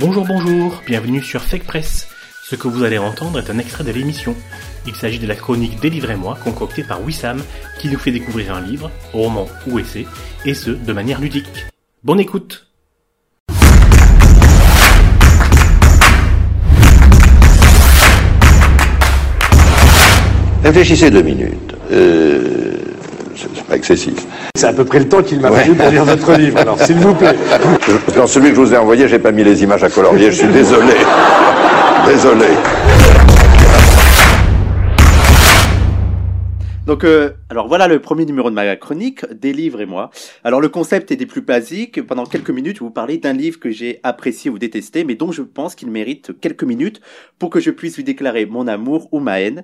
Bonjour, bonjour, bienvenue sur Fake Press. Ce que vous allez entendre est un extrait de l'émission. Il s'agit de la chronique Délivrez-moi concoctée par Wissam qui nous fait découvrir un livre, roman ou essai, et ce, de manière ludique. Bonne écoute Réfléchissez deux minutes. Euh, c'est pas excessif. C'est à peu près le temps qu'il m'a fallu pour lire votre livre, alors s'il vous plaît. Dans celui que je vous ai envoyé, j'ai pas mis les images à colorier, je suis désolé. Désolé. Donc, euh, alors voilà le premier numéro de ma chronique, des livres et moi. Alors le concept est des plus basiques. Pendant quelques minutes, je vais vous parler d'un livre que j'ai apprécié ou détesté, mais dont je pense qu'il mérite quelques minutes pour que je puisse lui déclarer mon amour ou ma haine.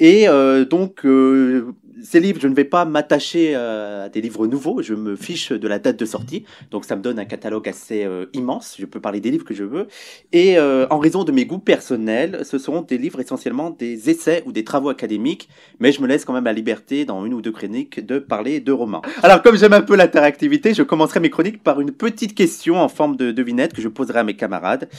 Et euh, donc, euh, ces livres, je ne vais pas m'attacher à des livres nouveaux, je me fiche de la date de sortie, donc ça me donne un catalogue assez euh, immense, je peux parler des livres que je veux, et euh, en raison de mes goûts personnels, ce seront des livres essentiellement des essais ou des travaux académiques, mais je me laisse quand même la liberté dans une ou deux chroniques de parler de romans. Alors comme j'aime un peu l'interactivité, je commencerai mes chroniques par une petite question en forme de devinette que je poserai à mes camarades,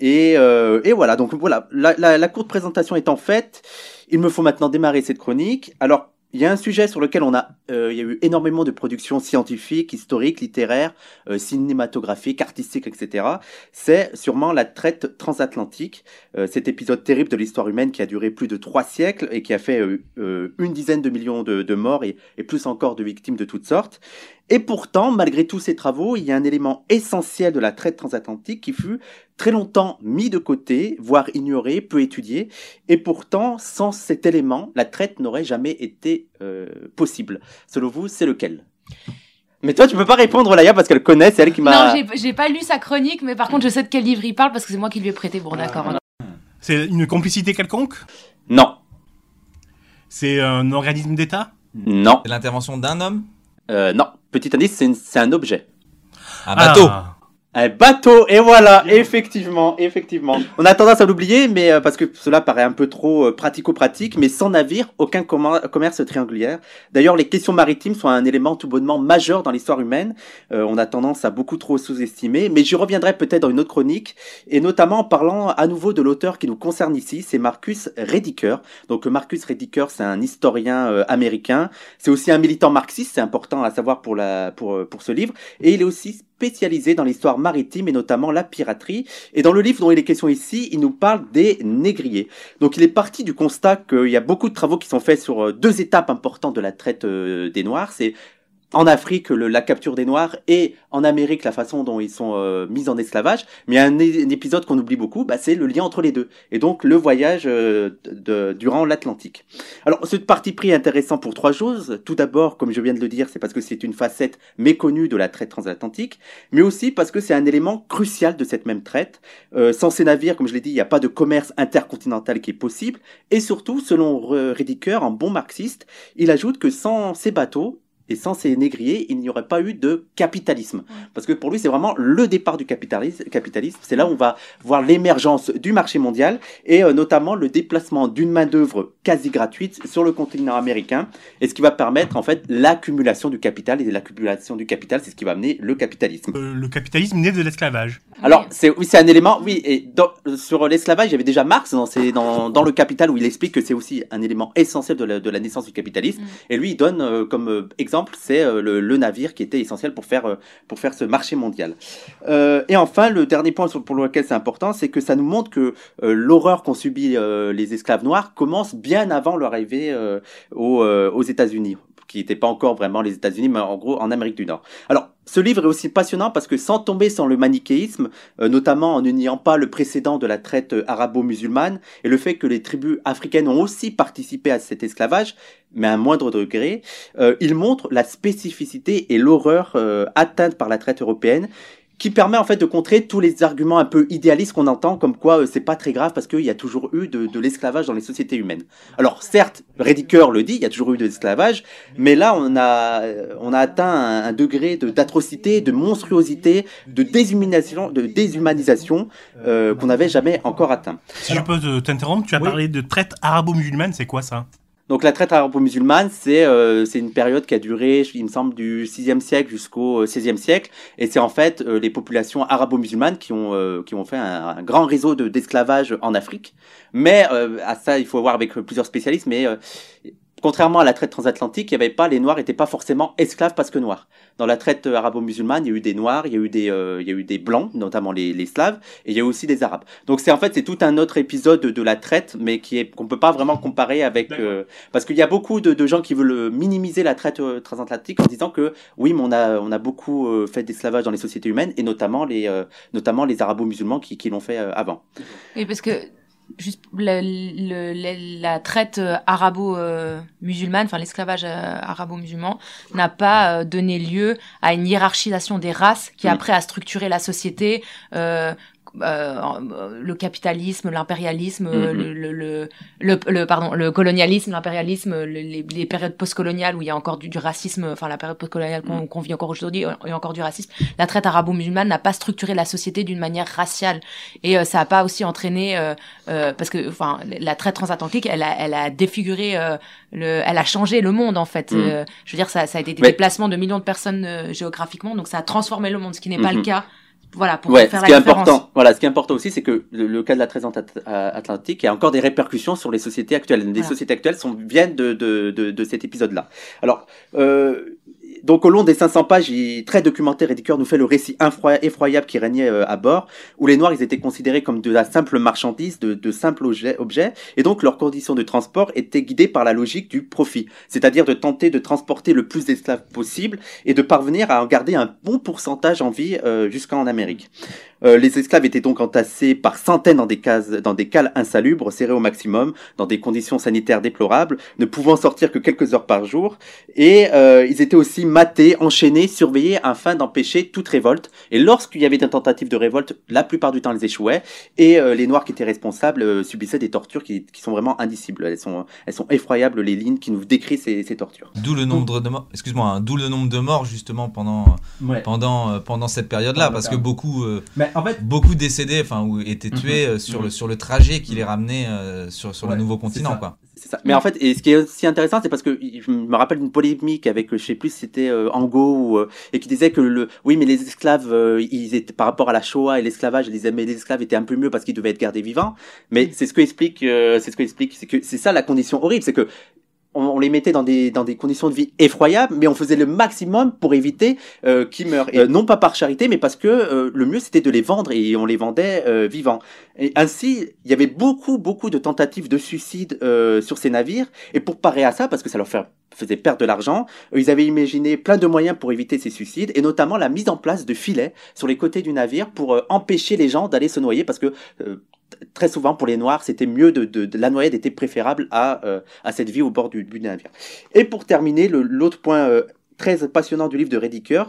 et, euh, et voilà, donc voilà, la, la, la courte présentation étant faite, il me faut maintenant démarrer cette chronique. Alors, il y a un sujet sur lequel on a, euh, il y a eu énormément de productions scientifiques, historiques, littéraires, euh, cinématographiques, artistiques, etc. C'est sûrement la traite transatlantique, euh, cet épisode terrible de l'histoire humaine qui a duré plus de trois siècles et qui a fait une dizaine de millions de, morts et, plus encore de victimes de toutes sortes. Et pourtant, malgré tous ces travaux, il y a un élément essentiel de la traite transatlantique qui fut très longtemps mis de côté, voire ignoré, peu étudié. Et pourtant, sans cet élément, la traite n'aurait jamais été euh, possible. Selon vous, c'est lequel? Mais toi, tu peux pas répondre, Laïa, parce qu'elle connaît, c'est elle qui m'a. Non, j'ai pas lu sa chronique, mais par contre, je sais de quel livre il parle parce que c'est moi qui lui ai prêté. Bon, d'accord. C'est une complicité quelconque? Non. C'est un organisme d'État? Non. C'est l'intervention d'un homme? Euh, Non. Petit indice, c'est un objet. Un bateau. Ah. Un bateau, et voilà, effectivement, effectivement. On a tendance à l'oublier, mais euh, parce que cela paraît un peu trop euh, pratico-pratique, mais sans navire, aucun commerce triangulaire. D'ailleurs, les questions maritimes sont un élément tout bonnement majeur dans l'histoire humaine. Euh, on a tendance à beaucoup trop sous-estimer, mais j'y reviendrai peut-être dans une autre chronique, et notamment en parlant à nouveau de l'auteur qui nous concerne ici, c'est Marcus Rediker. Donc Marcus Rediker, c'est un historien euh, américain, c'est aussi un militant marxiste, c'est important à savoir pour la pour pour ce livre, et il est aussi spécialisé dans l'histoire maritime et notamment la piraterie. Et dans le livre dont il est question ici, il nous parle des négriers. Donc il est parti du constat qu'il y a beaucoup de travaux qui sont faits sur deux étapes importantes de la traite des Noirs. C'est en Afrique le, la capture des Noirs et en Amérique la façon dont ils sont euh, mis en esclavage. Mais un, un épisode qu'on oublie beaucoup, bah, c'est le lien entre les deux. Et donc le voyage euh, de, durant l'Atlantique. Alors ce parti pris est intéressant pour trois choses. Tout d'abord, comme je viens de le dire, c'est parce que c'est une facette méconnue de la traite transatlantique, mais aussi parce que c'est un élément crucial de cette même traite. Euh, sans ces navires, comme je l'ai dit, il n'y a pas de commerce intercontinental qui est possible. Et surtout, selon Rediker, un bon marxiste, il ajoute que sans ces bateaux, et sans ces négriers, il n'y aurait pas eu de capitalisme. Parce que pour lui, c'est vraiment le départ du capitalisme. capitalisme. C'est là où on va voir l'émergence du marché mondial et euh, notamment le déplacement d'une main-d'œuvre quasi gratuite sur le continent américain. Et ce qui va permettre en fait l'accumulation du capital. Et l'accumulation du capital, c'est ce qui va amener le capitalisme. Euh, le capitalisme naît de l'esclavage. Alors, c'est oui, c'est un élément. Oui, et dans, sur l'esclavage, il y avait déjà Marx dans, ses, dans, dans le Capital où il explique que c'est aussi un élément essentiel de la, de la naissance du capitalisme. Mm. Et lui, il donne euh, comme euh, exemple c'est euh, le, navire qui était essentiel pour faire, euh, pour faire ce marché mondial. Euh, et enfin, le dernier point pour lequel c'est important, c'est que ça nous montre que l'horreur qu'ont subi les esclaves noirs commence bien avant leur arrivée aux, aux États-Unis qui n'étaient pas encore vraiment les États-Unis, mais en gros en Amérique du Nord. Alors, ce livre est aussi passionnant parce que sans tomber dans le manichéisme, euh, notamment en ne niant pas le précédent de la traite arabo-musulmane et le fait que les tribus africaines ont aussi participé à cet esclavage, mais à un moindre degré, euh, il montre la spécificité et l'horreur euh, atteinte par la traite européenne qui permet en fait de contrer tous les arguments un peu idéalistes qu'on entend, comme quoi euh, c'est pas très grave parce qu'il y a toujours eu de, de l'esclavage dans les sociétés humaines. Alors certes, Rediker le dit, il y a toujours eu de l'esclavage, mais là on a on a atteint un, un degré d'atrocité, de, de, monstruosité, de déshumanisation, de déshumanisation euh, qu'on n'avait jamais encore atteint. Si Alors, je peux t'interrompre, tu as oui. parlé de traite arabo-musulmane, c'est quoi ça? Donc la traite arabo-musulmane, c'est euh, une période qui a duré, il me semble, du 6e siècle jusqu'au 16e siècle. Et c'est en fait euh, les populations arabo-musulmanes qui ont euh, qui ont fait un, grand réseau de- d'esclavage en Afrique. Mais euh, à ça, il faut voir avec plusieurs spécialistes. Mais euh, contrairement à la traite transatlantique, il y avait pas les Noirs n'étaient pas forcément esclaves parce que noirs. Dans la traite euh, arabo-musulmane, il y a eu des Noirs, il y a eu des euh, il y a eu des blancs, notamment les, les Slaves, et il y a eu aussi des Arabes. Donc c'est en fait c'est tout un autre épisode de, la traite, mais qui est qu'on peut pas vraiment comparer avec euh, parce qu'il y a beaucoup de, de gens qui veulent euh, minimiser la traite euh, transatlantique en disant que oui, mais on a on a beaucoup euh, fait d'esclavage dans les sociétés humaines et notamment les euh, notamment les arabo-musulmans qui, qui l'ont fait euh, avant. Et parce que juste le- le- le- la traite euh, arabo-musulmane, enfin l'esclavage euh, arabo-musulman, n'a pas euh, donné lieu à une hiérarchisation des races qui après a structuré la société. euh, euh, le capitalisme, l'impérialisme, Mhm. le, le, le, le, le- pardon, le colonialisme, l'impérialisme, le- les, les périodes postcoloniales où il y a encore du, du racisme, enfin la période postcoloniale qu'on qu'on vit encore aujourd'hui, il y a encore du racisme. La traite arabo-musulmane n'a pas structuré la société d'une manière raciale et euh, ça n'a pas aussi entraîné euh, euh, parce que enfin la traite transatlantique, elle a, elle a défiguré, euh, le, elle a changé le monde en fait. Euh, je veux dire, ça, ça a été des déplacements de millions de personnes euh, géographiquement, donc ça a transformé le monde, ce qui n'est pas le cas. Voilà, pour Ouais, faire ce la qui est différence. important, voilà, ce qui est important aussi, c'est que le, le cas de la traite transat- euh, atlantique il y a encore des répercussions sur les sociétés actuelles. Les Voilà. sociétés actuelles sont, viennent de, de, de, de cet épisode-là. Alors, euh, donc au long des 500 pages, il, très documentaire et nous fait le récit effroyable qui régnait euh, à bord, où les Noirs ils étaient considérés comme de la simple marchandise, de, de simples objets, objets, et donc leurs conditions de transport étaient guidées par la logique du profit, c'est-à-dire de tenter de transporter le plus d'esclaves possible et de parvenir à en garder un bon pourcentage en vie euh, jusqu'en Amérique. Euh, les esclaves étaient donc entassés par centaines dans des, cases, dans des cales insalubres, serrés au maximum, dans des conditions sanitaires déplorables, ne pouvant sortir que quelques heures par jour. Et euh, ils étaient aussi matés, enchaînés, surveillés afin d'empêcher toute révolte. Et lorsqu'il y avait des tentatives de révolte, la plupart du temps, elles échouaient. Et euh, les Noirs qui étaient responsables euh, subissaient des tortures qui, qui sont vraiment indicibles. Elles sont, elles sont effroyables, les lignes qui nous décrivent ces, ces tortures. D'où le nombre de morts. Excuse-moi, hein, d'où le nombre de morts justement pendant Ouais. pendant euh, pendant cette période-là, parce que beaucoup euh, Mais en fait, beaucoup décédés, enfin ou étaient Mhm. tués euh, sur Mhm. le sur le trajet qui les ramenait euh, sur sur Ouais, le nouveau continent, quoi. Ça. Mais en fait, et ce qui est aussi intéressant, c'est parce que je me rappelle d'une polémique avec, je sais plus, c'était euh, Angot ou, euh, et qui disait que le, oui, mais les esclaves, euh, ils étaient par rapport à la Shoah et l'esclavage, ils disaient mais les esclaves étaient un peu mieux parce qu'ils devaient être gardés vivants. Mais c'est ce que explique, euh, c'est ce que explique, c'est que c'est ça la condition horrible, c'est que on, on les mettait dans des dans des conditions de vie effroyables, mais on faisait le maximum pour éviter euh, qu'ils meurent. Et, euh, non pas par charité, mais parce que euh, le mieux c'était de les vendre et on les vendait euh, vivants. Et ainsi, il y avait beaucoup beaucoup de tentatives de suicide euh, sur ces navires. Et pour parer à ça, parce que ça leur fait- faisait perdre de l'argent, ils avaient imaginé plein de moyens pour éviter ces suicides, et notamment la mise en place de filets sur les côtés du navire pour euh, empêcher les gens d'aller se noyer, parce que euh, très souvent pour les Noirs, c'était mieux de, de, la noyade était préférable à euh, à cette vie au bord du, du navire. Et pour terminer, l'autre point euh, très passionnant du livre de Rediker,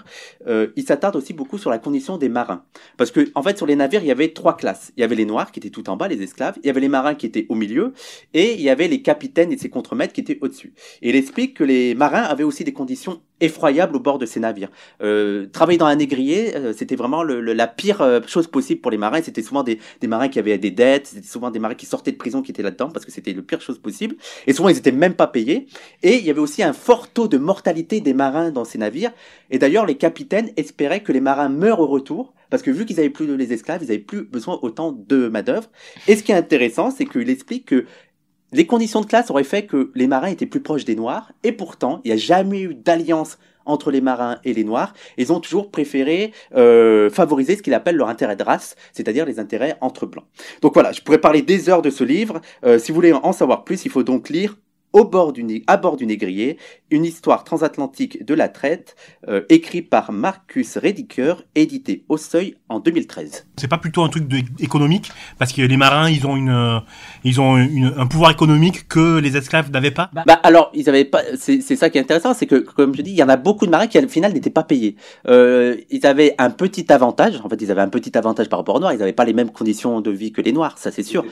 euh, il s'attarde aussi beaucoup sur la condition des marins. Parce que, en fait, sur les navires, il y avait trois classes. Il y avait les noirs qui étaient tout en bas, les esclaves. Il y avait les marins qui étaient au milieu. Et il y avait les capitaines et ses contremaîtres qui étaient au-dessus. Et il explique que les marins avaient aussi des conditions effroyables au bord de ces navires. Euh, travailler dans un négrier, euh, c'était vraiment le- le- la pire euh, chose possible pour les marins. C'était souvent des, des marins qui avaient des dettes, c'était souvent des marins qui sortaient de prison qui étaient là-dedans parce que c'était le pire chose possible. Et souvent, ils étaient même pas payés. Et il y avait aussi un fort taux de mortalité des marins dans ces navires. Et d'ailleurs, les capitaines espéraient que les marins meurent au retour, parce que vu qu'ils avaient plus les esclaves, ils avaient plus besoin autant de main-d'œuvre. Et ce qui est intéressant, c'est qu'il explique que les conditions de classe auraient fait que les marins étaient plus proches des noirs, et pourtant, il n'y a jamais eu d'alliance entre les marins et les noirs. Ils ont toujours préféré euh, favoriser ce qu'il appelle leur intérêt de race, c'est-à-dire les intérêts entre blancs. Donc voilà, je pourrais parler des heures de ce livre. Euh, si vous voulez en savoir plus, il faut donc lire à bord du négrier, une histoire transatlantique de la traite, euh, écrit par Marcus Rediker, édité au seuil en 2013. c'est pas plutôt un truc de, économique parce que les marins, ils ont une, euh, ils ont une- un pouvoir économique que les esclaves n'avaient pas. Bah alors, ils avaient pas. C'est c'est ça qui est intéressant, c'est que comme je dis, il y en a beaucoup de marins qui au final n'étaient pas payés. Euh, ils avaient un petit avantage. En fait, ils avaient un petit avantage par rapport aux noirs. Ils n'avaient pas les mêmes conditions de vie que les noirs, ça c'est sûr.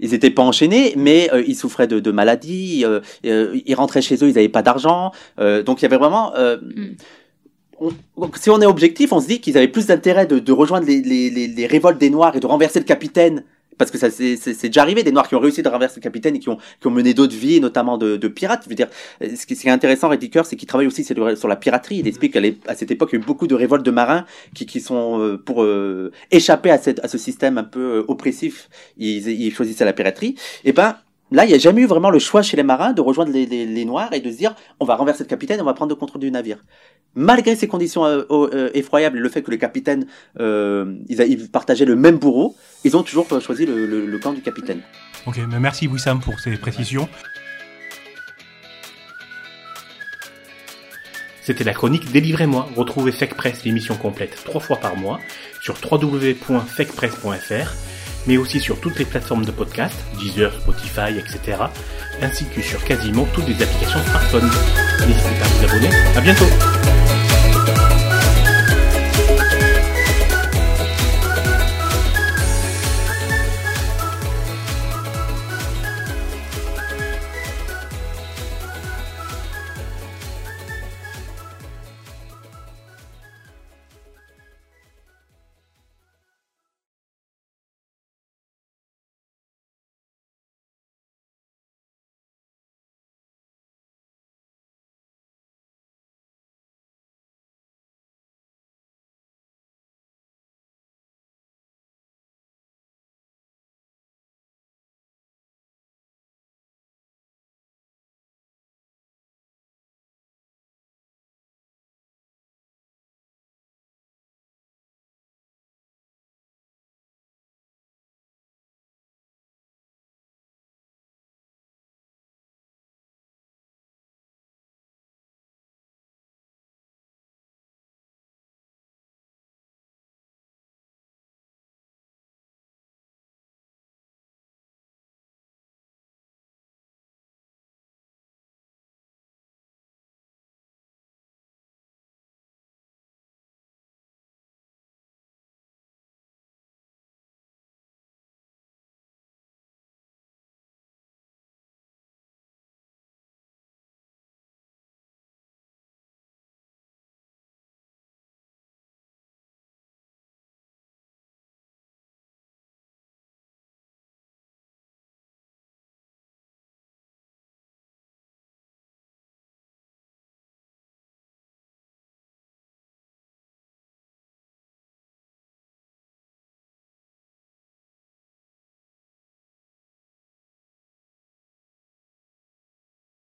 Ils étaient pas enchaînés, mais euh, ils souffraient de, de maladies. euh, ils rentraient chez eux, ils n'avaient pas d'argent. euh, donc il y avait vraiment. euh, Mm. Si on est objectif, on se dit qu'ils avaient plus d'intérêt de, de rejoindre les, les, les, les révoltes des Noirs et de renverser le capitaine parce que ça c'est déjà arrivé des noirs qui ont réussi de renverser le capitaine et qui ont qui ont mené d'autres vies, notamment de, de pirates. Je veux dire, ce qui, ce qui est intéressant, Redicker, c'est qu'il travaille aussi sur, la piraterie. Il explique qu'à à cette époque, il y a eu beaucoup de révoltes de marins qui, qui sont euh, pour euh, échapper à, cette, à ce système un peu euh, oppressif. Ils, ils choisissaient la piraterie. Et ben là, il n'y a jamais eu vraiment le choix chez les marins de rejoindre les, les, les noirs et de se dire, on va renverser le capitaine, et on va prendre le contrôle du navire. Malgré ces conditions euh, euh, effroyables et le fait que les capitaines euh, ils, a- ils partageaient le même bourreau, ils ont toujours euh, choisi le, le- le camp du capitaine. Ok, mais merci Wissam pour ces précisions. C'était la chronique Délivrez-moi. Retrouvez Fake Press, l'émission complète, trois fois par mois, sur www.fakepress.fr, mais aussi sur toutes les plateformes de podcast, Deezer, Spotify, etc., ainsi que sur quasiment toutes les applications smartphones. N'hésitez pas à vous abonner. À bientôt!